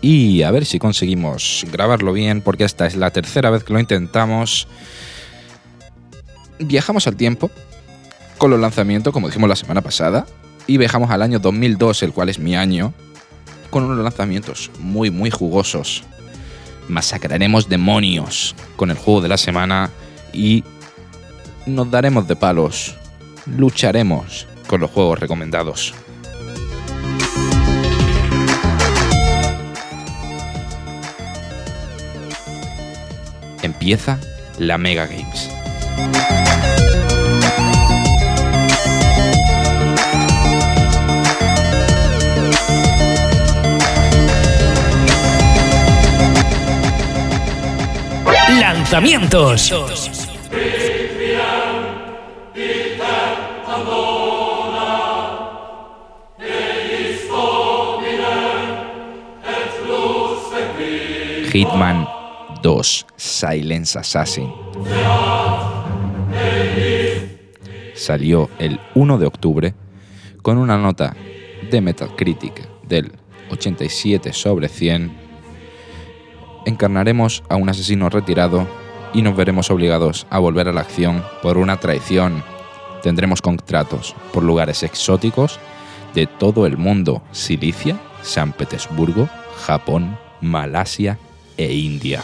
Y a ver si conseguimos grabarlo bien, porque esta es la tercera vez que lo intentamos. Viajamos al tiempo con los lanzamientos, como dijimos la semana pasada, y viajamos al año 2002, el cual es mi año, con unos lanzamientos muy, muy jugosos. Masacraremos demonios con el juego de la semana y nos daremos de palos lucharemos con los juegos recomendados. Empieza la Mega Games. Lanzamientos. Hitman 2 Silence Assassin. Salió el 1 de octubre con una nota de Metacritic del 87 sobre 100. Encarnaremos a un asesino retirado y nos veremos obligados a volver a la acción por una traición. Tendremos contratos por lugares exóticos de todo el mundo, Silicia, San Petersburgo, Japón, Malasia e India.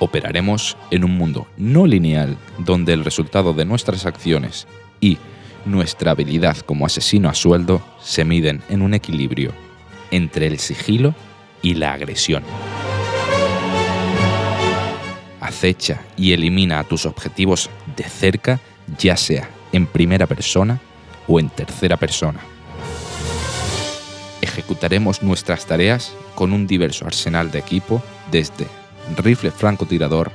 Operaremos en un mundo no lineal donde el resultado de nuestras acciones y nuestra habilidad como asesino a sueldo se miden en un equilibrio entre el sigilo y la agresión. Acecha y elimina a tus objetivos de cerca, ya sea en primera persona o en tercera persona ejecutaremos nuestras tareas con un diverso arsenal de equipo desde rifle francotirador,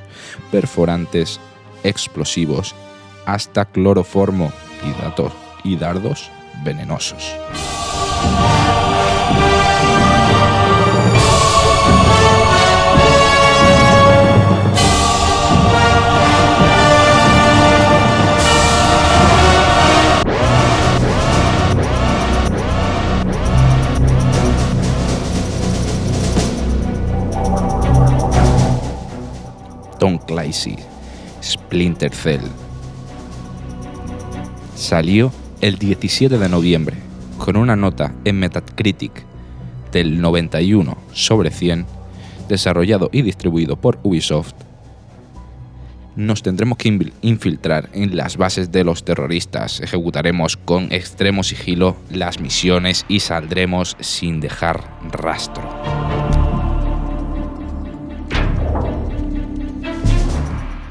perforantes, explosivos, hasta cloroformo y, y dardos venenosos. Clancy, Splinter Cell. Salió el 17 de noviembre con una nota en Metacritic del 91 sobre 100, desarrollado y distribuido por Ubisoft. Nos tendremos que infiltrar en las bases de los terroristas, ejecutaremos con extremo sigilo las misiones y saldremos sin dejar rastro.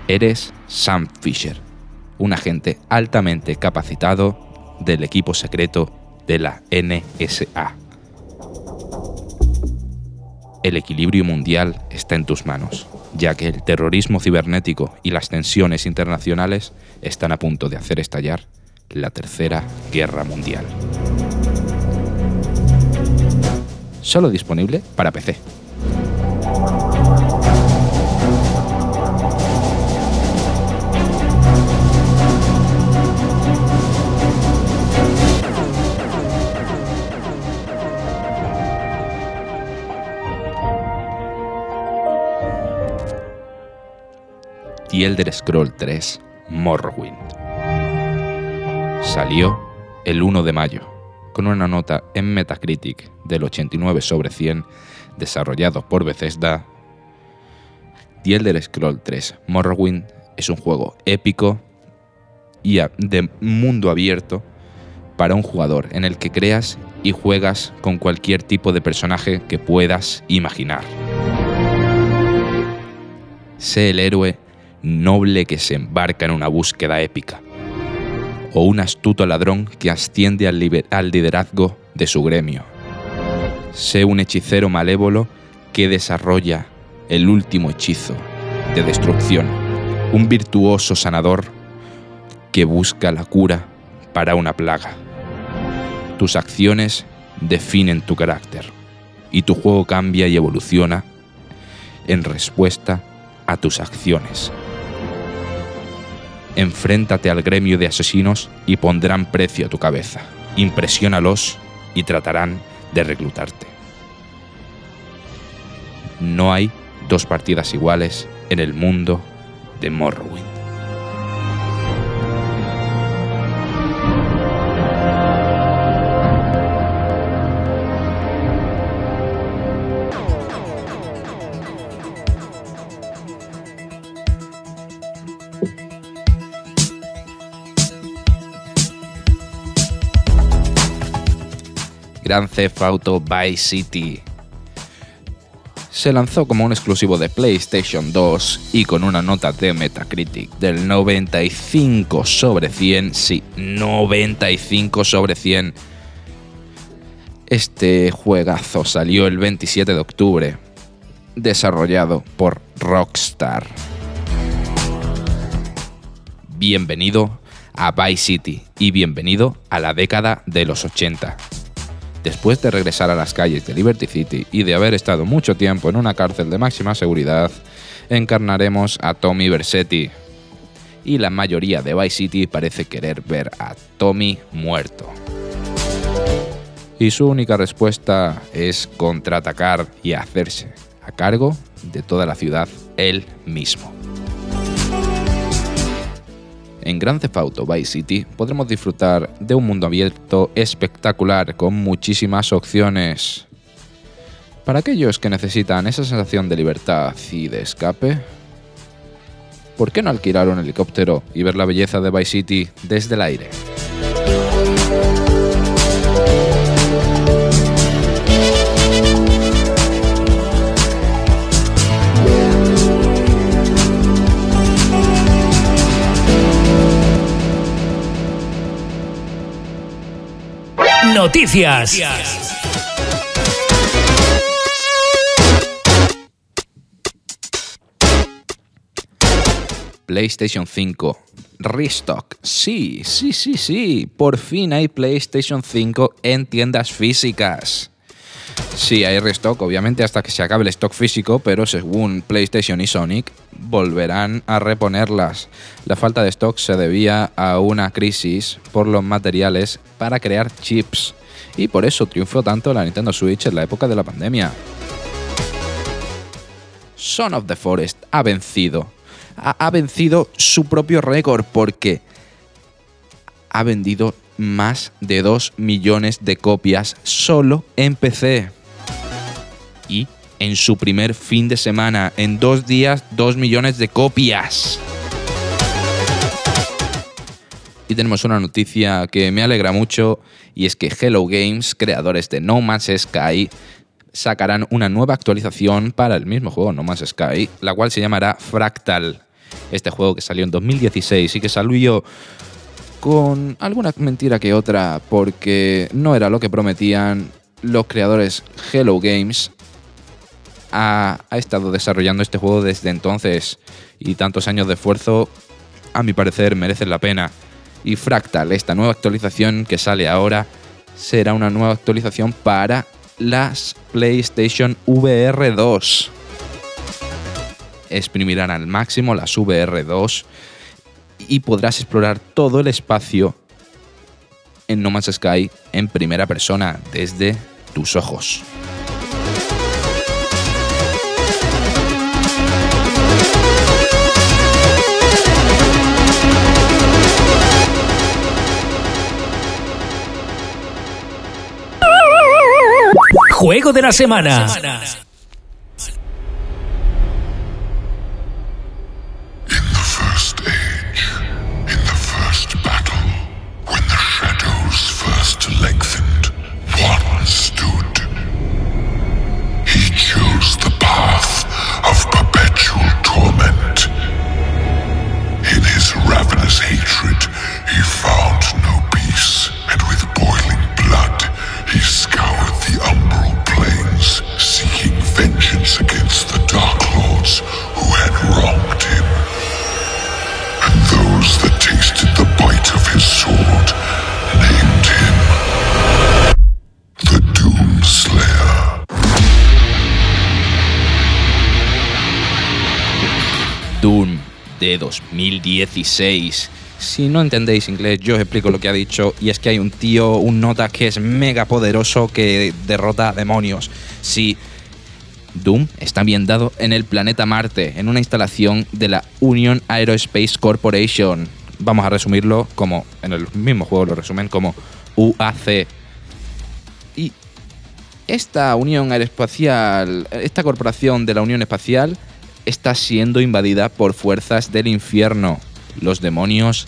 Eres Sam Fisher, un agente altamente capacitado del equipo secreto de la NSA. El equilibrio mundial está en tus manos, ya que el terrorismo cibernético y las tensiones internacionales están a punto de hacer estallar la Tercera Guerra Mundial. Solo disponible para PC. The Elder Scroll 3 Morrowind. Salió el 1 de mayo con una nota en Metacritic del 89 sobre 100, desarrollado por Bethesda, The Elder Scroll 3 Morrowind es un juego épico y de mundo abierto para un jugador en el que creas y juegas con cualquier tipo de personaje que puedas imaginar. Sé el héroe noble que se embarca en una búsqueda épica, o un astuto ladrón que asciende al, liderazgo de su gremio. Sé un hechicero malévolo que desarrolla el último hechizo de destrucción, un virtuoso sanador que busca la cura para una plaga. Tus acciones definen tu carácter y tu juego cambia y evoluciona en respuesta a tus acciones. Enfréntate al gremio de asesinos y pondrán precio a tu cabeza. Impresiónalos y tratarán de reclutarte. No hay dos partidas iguales en el mundo de Morrowind. Grand Theft Auto Vice City. Se lanzó como un exclusivo de PlayStation 2 y con una nota de Metacritic del 95 sobre 100, sí, 95 sobre 100. Este juegazo salió el 27 de octubre, desarrollado por Rockstar. Bienvenido a Vice City y bienvenido a la década de los 80 después de regresar a las calles de Liberty City y de haber estado mucho tiempo en una cárcel de máxima seguridad, encarnaremos a Tommy Versetti. Y la mayoría de Vice City parece querer ver a Tommy muerto. Y su única respuesta es contraatacar y hacerse a cargo de toda la ciudad él mismo. En Grand Theft Auto Vice City podremos disfrutar de un mundo abierto espectacular con muchísimas opciones. Para aquellos que necesitan esa sensación de libertad y de escape, ¿por qué no alquilar un helicóptero y ver la belleza de Vice City desde el aire? Noticias. PlayStation 5. Restock. Sí, sí, sí, sí. Por fin hay PlayStation 5 en tiendas físicas. Sí, hay restock, obviamente hasta que se acabe el stock físico, pero según PlayStation y Sonic, volverán a reponerlas. La falta de stock se debía a una crisis por los materiales para crear chips, y por eso triunfó tanto la Nintendo Switch en la época de la pandemia. Son of the Forest ha vencido. Ha, ha vencido su propio récord porque ha vendido más de 2 millones de copias solo en PC. Y en su primer fin de semana, en dos días, 2 millones de copias. Y tenemos una noticia que me alegra mucho y es que Hello Games, creadores de No Man's Sky, sacarán una nueva actualización para el mismo juego No Man's Sky, la cual se llamará Fractal. Este juego que salió en 2016 y que salió con alguna mentira que otra porque no era lo que prometían los creadores Hello Games. Ha, ha, estado desarrollando este juego desde entonces y tantos años de esfuerzo, a mi parecer, merecen la pena. Y Fractal, esta nueva actualización que sale ahora, será una nueva actualización para las PlayStation VR 2. Exprimirán al máximo las VR 2 y podrás explorar todo el espacio en No Man's Sky en primera persona desde tus ojos. Juego de la semana. Doom de 2016. Si no entendéis inglés, yo os explico lo que ha dicho. Y es que hay un tío, un nota que es mega poderoso que derrota demonios. Sí, Doom está ambientado en el planeta Marte, en una instalación de la Union Aerospace Corporation. Vamos a resumirlo como, en el mismo juego lo resumen como UAC. Y esta Unión Aeroespacial, esta corporación de la Unión Espacial, está siendo invadida por fuerzas del infierno. Los demonios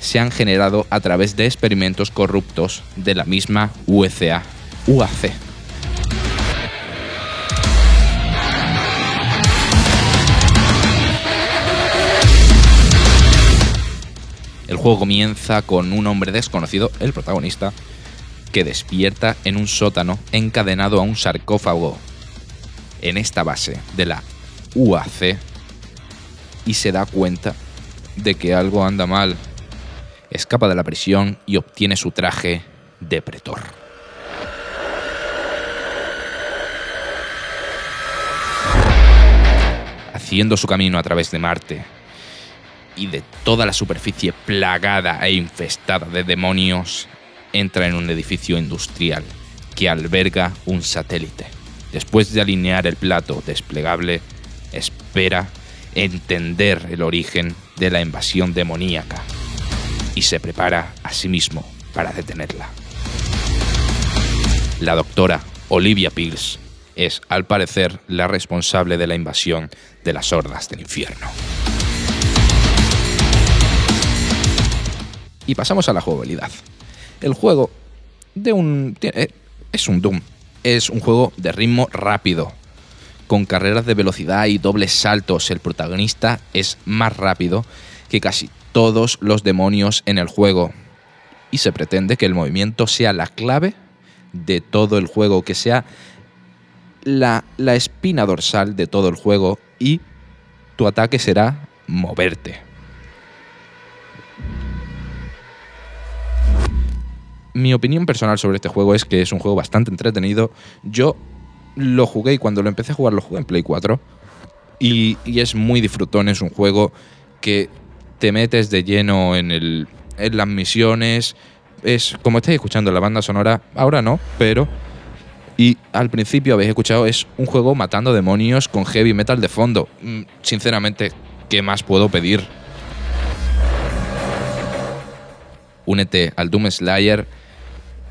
se han generado a través de experimentos corruptos de la misma UCA, UAC. El juego comienza con un hombre desconocido, el protagonista, que despierta en un sótano encadenado a un sarcófago. En esta base de la UAC y se da cuenta de que algo anda mal. Escapa de la prisión y obtiene su traje de pretor. Haciendo su camino a través de Marte y de toda la superficie plagada e infestada de demonios, entra en un edificio industrial que alberga un satélite. Después de alinear el plato desplegable, espera entender el origen de la invasión demoníaca y se prepara a sí mismo para detenerla. La doctora Olivia Pills es, al parecer, la responsable de la invasión de las hordas del infierno. Y pasamos a la jugabilidad. El juego eh, es un Doom, es un juego de ritmo rápido, con carreras de velocidad y dobles saltos. El protagonista es más rápido que casi todos los demonios en el juego. Y se pretende que el movimiento sea la clave de todo el juego, que sea la, la espina dorsal de todo el juego y tu ataque será moverte. Mi opinión personal sobre este juego es que es un juego bastante entretenido. Yo lo jugué y cuando lo empecé a jugar lo jugué en Play 4. Y, es muy disfrutón, es un juego que te metes de lleno en, el, en las misiones. Es como estáis escuchando la banda sonora, ahora no, pero. Y al principio habéis escuchado, es un juego matando demonios con heavy metal de fondo. Mm, sinceramente, ¿qué más puedo pedir? Únete al Doom Slayer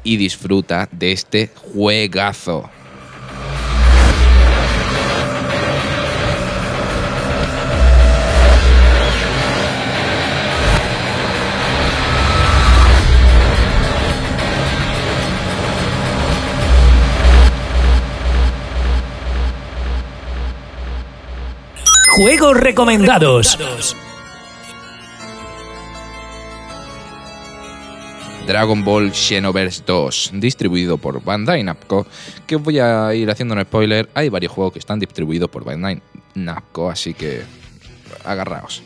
y disfruta de este juegazo. Juegos recomendados. Dragon Ball Xenoverse 2, distribuido por Bandai Namco, que voy a ir haciendo un spoiler, hay varios juegos que están distribuidos por Bandai Namco, así que agarraos.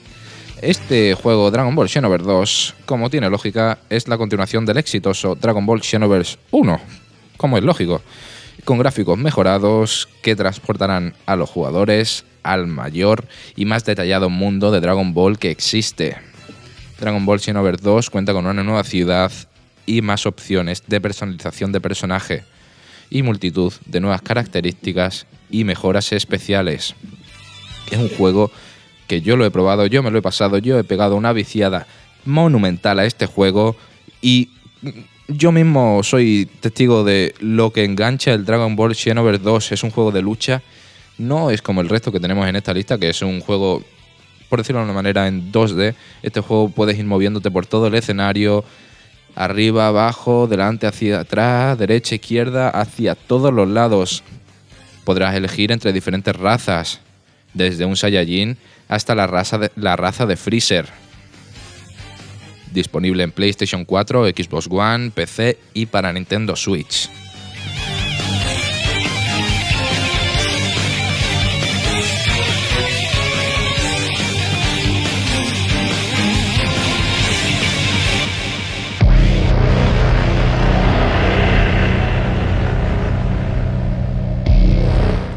Este juego Dragon Ball Xenoverse 2, como tiene lógica, es la continuación del exitoso Dragon Ball Xenoverse 1, como es lógico, con gráficos mejorados que transportarán a los jugadores al mayor y más detallado mundo de Dragon Ball que existe. Dragon Ball Xenoverse 2 cuenta con una nueva ciudad y más opciones de personalización de personaje y multitud de nuevas características y mejoras especiales. Es un juego que yo lo he probado, yo me lo he pasado, yo he pegado una viciada monumental a este juego y yo mismo soy testigo de lo que engancha el Dragon Ball Xenoverse 2. Es un juego de lucha. No es como el resto que tenemos en esta lista, que es un juego, por decirlo de una manera, en 2D. Este juego puedes ir moviéndote por todo el escenario, arriba, abajo, delante, hacia atrás, derecha, izquierda, hacia todos los lados. Podrás elegir entre diferentes razas, desde un Saiyajin hasta la raza de, la raza de Freezer. Disponible en PlayStation 4, Xbox One, PC y para Nintendo Switch.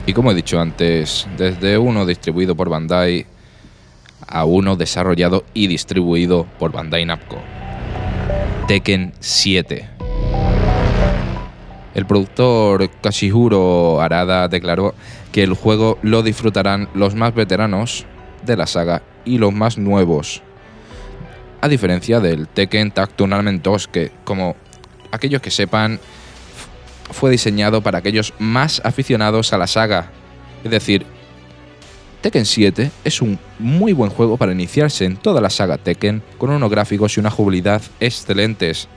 Y como he dicho antes, desde uno distribuido por Bandai a uno desarrollado y distribuido por Bandai Namco. Tekken 7. El productor Kashihuro Arada declaró que el juego lo disfrutarán los más veteranos de la saga y los más nuevos. A diferencia del Tekken Tag Tournament 2, que como aquellos que sepan, fue diseñado para aquellos más aficionados a la saga. Es decir, Tekken 7 es un muy buen juego para iniciarse en toda la saga Tekken con unos gráficos y una jugabilidad excelentes.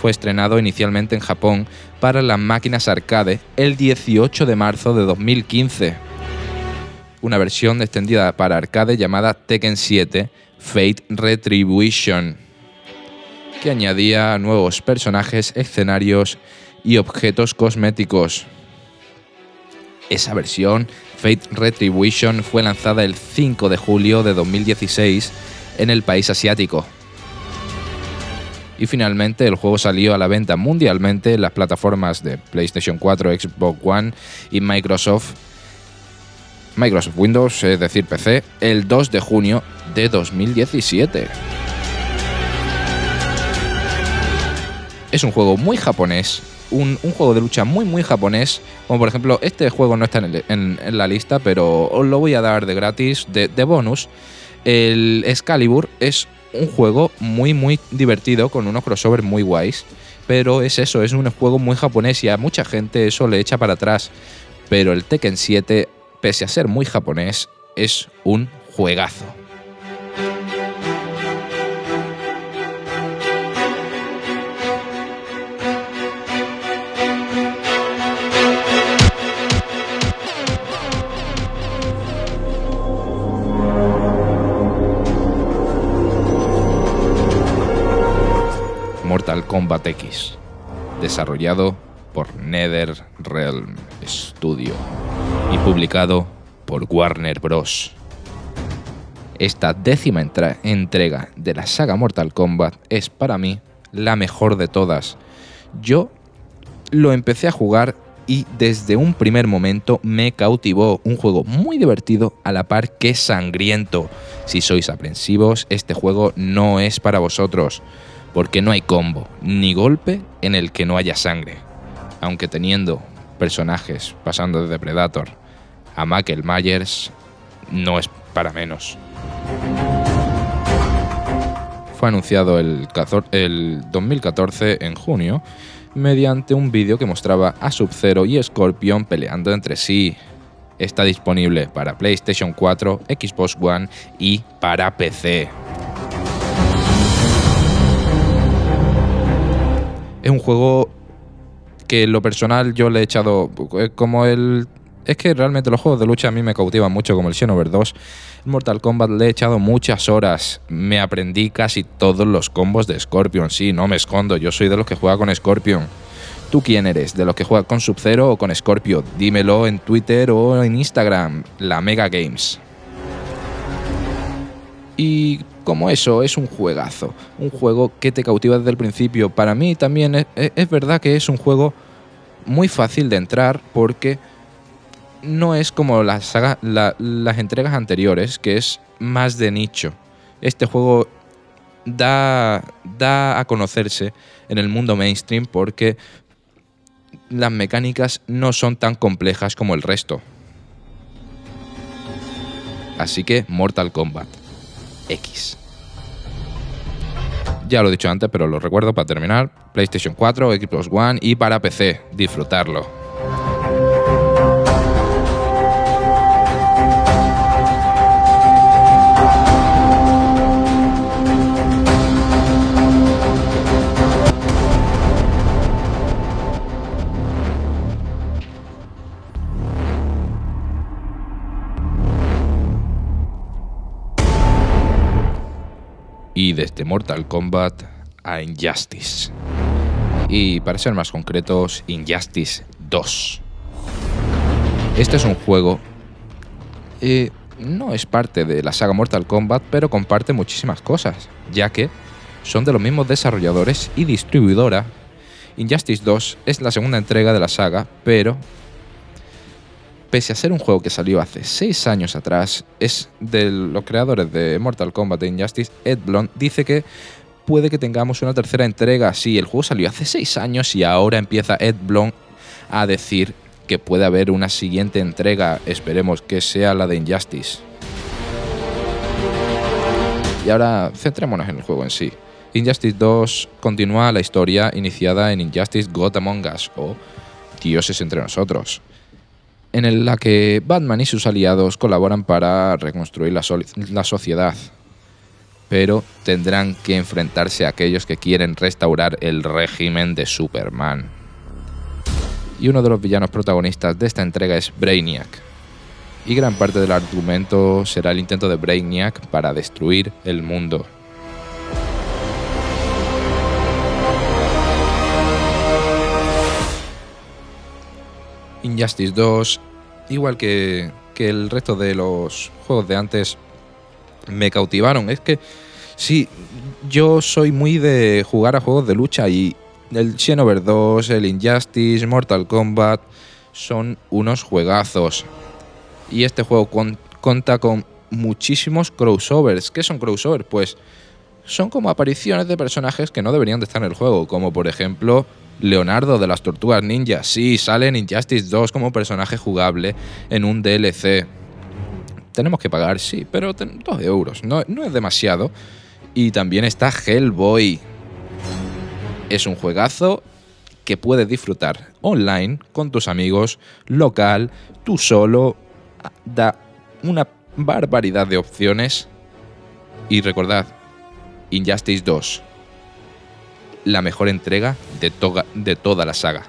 Fue estrenado inicialmente en Japón para las máquinas arcade el 18 de marzo de 2015. Una versión extendida para arcade llamada Tekken 7 Fate Retribution, que añadía nuevos personajes, escenarios y objetos cosméticos. Esa versión, Fate Retribution, fue lanzada el 5 de julio de 2016 en el país asiático. Y finalmente el juego salió a la venta mundialmente en las plataformas de PlayStation 4, Xbox One y Microsoft Microsoft Windows, es decir, PC, el 2 de junio de 2017. Es un juego muy japonés, un, juego de lucha muy muy japonés, como por ejemplo este juego no está en la lista, pero os lo voy a dar de gratis, de, de bonus. El Excalibur es un juego muy muy divertido, con unos crossovers muy guays, pero es eso, es un juego muy japonés y a mucha gente eso le echa para atrás. Pero el Tekken 7, pese a ser muy japonés, es un juegazo. Mortal Kombat X, desarrollado por NetherRealm Studio y publicado por Warner Bros. Esta décima entrega de la saga Mortal Kombat es para mí la mejor de todas. Yo lo empecé a jugar y desde un primer momento me cautivó. Un juego muy divertido a la par que sangriento. Si sois aprensivos, este juego no es para vosotros, porque no hay combo ni golpe en el que no haya sangre. Aunque teniendo personajes pasando de Predator a Michael Myers, no es para menos. Fue anunciado el, 14 el 2014 en junio mediante un vídeo que mostraba a Sub-Zero y Scorpion peleando entre sí. Está disponible para PlayStation 4, Xbox One y para PC. Es un juego que en lo personal yo le he echado eh, como el... Es que realmente los juegos de lucha a mí me cautivan mucho, como el Xenoverse 2. En Mortal Kombat le he echado muchas horas. Me aprendí casi todos los combos de Scorpion. Sí, no me escondo, yo soy de los que juega con Scorpion. ¿Tú quién eres? ¿De los que juega con Sub-Zero o con Scorpio? Dímelo en Twitter o en Instagram, la Mega Games. Y como eso, es un juegazo. Un juego que te cautiva desde el principio. Para mí también es, verdad que es un juego muy fácil de entrar porque no es como las, las entregas anteriores, que es más de nicho. Este juego da, da a conocerse en el mundo mainstream porque las mecánicas no son tan complejas como el resto. Así que Mortal Kombat X. Ya lo he dicho antes, pero lo recuerdo para terminar. PlayStation 4, Xbox One y para PC. Disfrutarlo. Mortal Kombat a Injustice. Y para ser más concretos, Injustice 2. Este es un juego... Eh, no es parte de la saga Mortal Kombat, pero comparte muchísimas cosas, ya que son de los mismos desarrolladores y distribuidora. Injustice 2 es la segunda entrega de la saga, pero pese a ser un juego que salió hace 6 años atrás, es de los creadores de Mortal Kombat e Injustice, Ed Blond, dice que puede que tengamos una tercera entrega. Sí, el juego salió hace 6 años y ahora empieza Ed Blond a decir que puede haber una siguiente entrega. Esperemos que sea la de Injustice. Y ahora centrémonos en el juego en sí. Injustice 2 continúa la historia iniciada en Injustice God Among Us o Dioses entre nosotros en la que Batman y sus aliados colaboran para reconstruir la, la, sociedad, pero tendrán que enfrentarse a aquellos que quieren restaurar el régimen de Superman. Y uno de los villanos protagonistas de esta entrega es Brainiac, y gran parte del argumento será el intento de Brainiac para destruir el mundo. Injustice 2, igual que, el resto de los juegos de antes, me cautivaron. Es que sí, yo soy muy de jugar a juegos de lucha y el Xenover 2, el Injustice, Mortal Kombat son unos juegazos. Y este juego cuenta con muchísimos crossovers. ¿Qué son crossovers? Pues son como apariciones de personajes que no deberían de estar en el juego, como por ejemplo Leonardo de las Tortugas Ninja. Sí, sale en Injustice 2 como personaje jugable en un DLC. Tenemos que pagar, sí, pero 2 euros. No, no es demasiado. Y también está Hellboy. Es un juegazo que puedes disfrutar online con tus amigos, local, tú solo. Da una barbaridad de opciones. Y recordad, Injustice 2 la mejor entrega de, de toda la saga.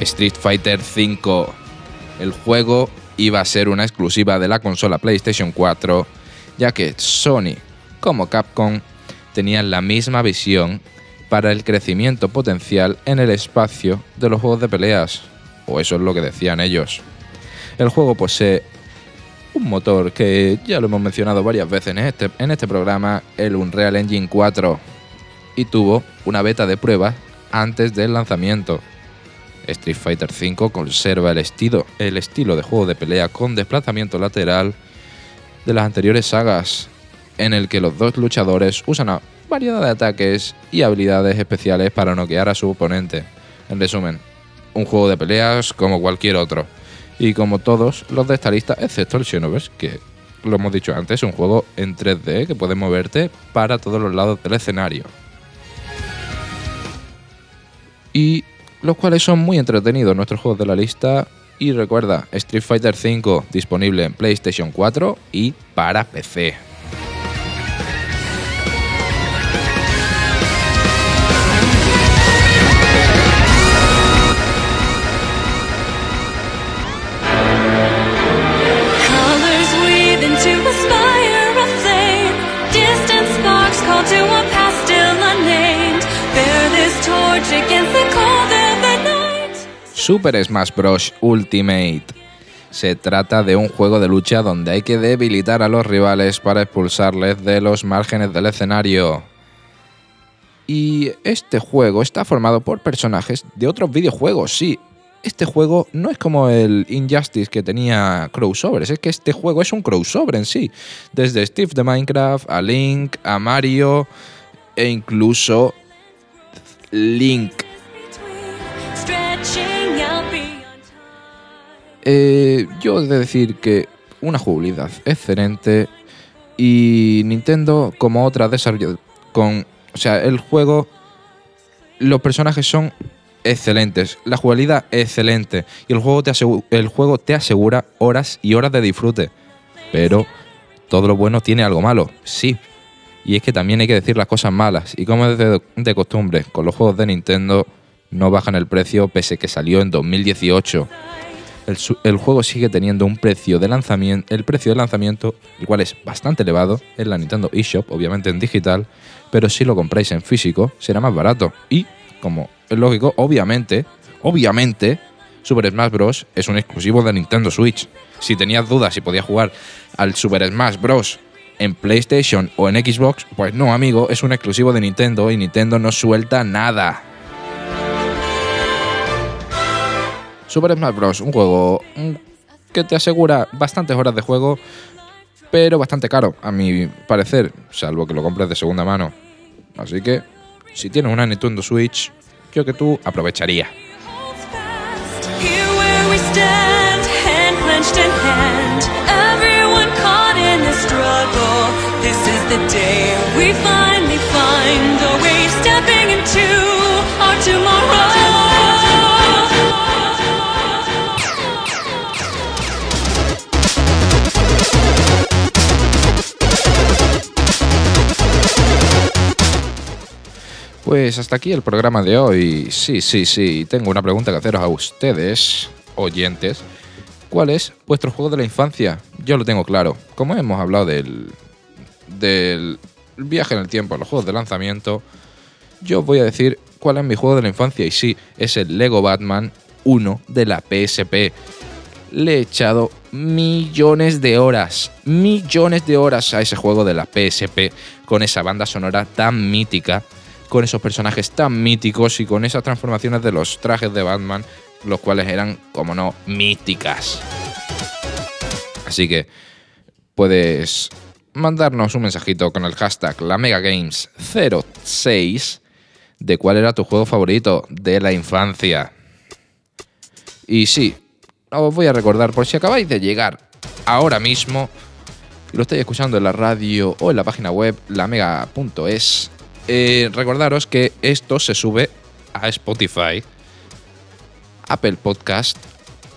Street Fighter V. El juego iba a ser una exclusiva de la consola PlayStation 4 ya que Sony como Capcom tenían la misma visión para el crecimiento potencial en el espacio de los juegos de peleas, o eso es lo que decían ellos. El juego posee un motor que ya lo hemos mencionado varias veces en este, este programa, el Unreal Engine 4, y tuvo una beta de prueba antes del lanzamiento. Street Fighter V conserva el estilo de juego de pelea con desplazamiento lateral de las anteriores sagas, en el que los dos luchadores usan una variedad de ataques y habilidades especiales para noquear a su oponente. En resumen, un juego de peleas como cualquier otro. Y como todos los de esta lista, excepto el Xenoverse, que lo hemos dicho antes, es un juego en 3D que puede moverte para todos los lados del escenario. Y los cuales son muy entretenidos nuestros juegos de la lista y recuerda, Street Fighter V disponible en PlayStation 4 y para PC. Super Smash Bros. Ultimate. Se trata de un juego de lucha donde hay que debilitar a los rivales para expulsarles de los márgenes del escenario. Y este juego está formado por personajes de otros videojuegos, sí. este juego no es como el Injustice que tenía crossovers, es que este juego es un crossover en sí. Desde Steve de Minecraft a Link, a Mario e incluso Link. Eh, yo he de decir que una jugabilidad excelente y Nintendo como otra desarrollo con, o sea, el juego, los personajes son excelentes, la jugabilidad excelente y el juego te asegura, el juego te asegura horas y horas de disfrute. Pero todo lo bueno tiene algo malo, sí. Y es que también hay que decir las cosas malas. Y como es de, de costumbre, con los juegos de Nintendo no bajan el precio pese que salió en 2018 el, juego sigue teniendo un precio de lanzamiento, el precio de lanzamiento, el cual es bastante elevado en la Nintendo eShop, obviamente en digital, pero si lo compráis en físico será más barato. Y, como es lógico, obviamente, obviamente, Super Smash Bros. es un exclusivo de Nintendo Switch. Si tenías dudas si podías jugar al Super Smash Bros. en PlayStation o en Xbox, pues no, amigo, es un exclusivo de Nintendo y Nintendo no suelta nada. Super Smash Bros. Un juego que te asegura bastantes horas de juego, pero bastante caro, a mi parecer, salvo que lo compres de segunda mano. Así que, si tienes una Nintendo Switch, yo que tú aprovecharía. Pues hasta aquí el programa de hoy. Sí, sí, sí. Tengo una pregunta que haceros a ustedes, oyentes. ¿Cuál es vuestro juego de la infancia? Yo lo tengo claro. Como hemos hablado del, viaje en el tiempo, los juegos de lanzamiento, yo voy a decir cuál es mi juego de la infancia. Y sí, es el Lego Batman 1 de la PSP. Le he echado millones de horas, millones de horas a ese juego de la PSP con esa banda sonora tan mítica con esos personajes tan míticos y con esas transformaciones de los trajes de Batman, los cuales eran, como no, míticas. Así que puedes mandarnos un mensajito con el hashtag LaMegaGames06 de cuál era tu juego favorito de la infancia. Y sí, os voy a recordar, por si acabáis de llegar ahora mismo y lo estáis escuchando en la radio o en la página web lamega.es, eh, recordaros que esto se sube a Spotify, Apple Podcast,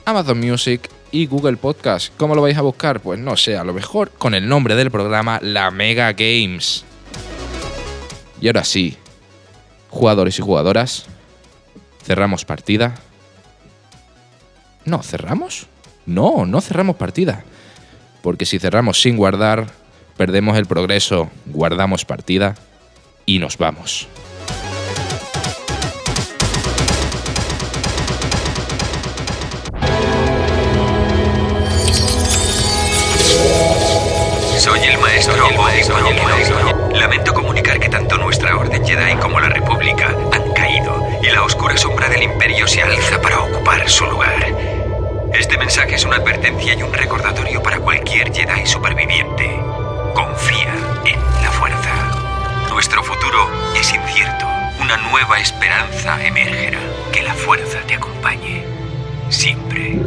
Amazon Music y Google Podcast. ¿Cómo lo vais a buscar? Pues no sé, a lo mejor con el nombre del programa La Mega Games. Y ahora sí, jugadores y jugadoras, cerramos partida. No, ¿cerramos? No, no cerramos partida. Porque si cerramos sin guardar, perdemos el progreso, guardamos partida y nos vamos. Soy el maestro Lamento comunicar que tanto nuestra Orden Jedi como la República han caído y la oscura sombra del Imperio se alza para ocupar su lugar. Este mensaje es una advertencia y un recordatorio para cualquier Jedi superviviente. Confía una nueva esperanza emergerá. Que la fuerza te acompañe siempre.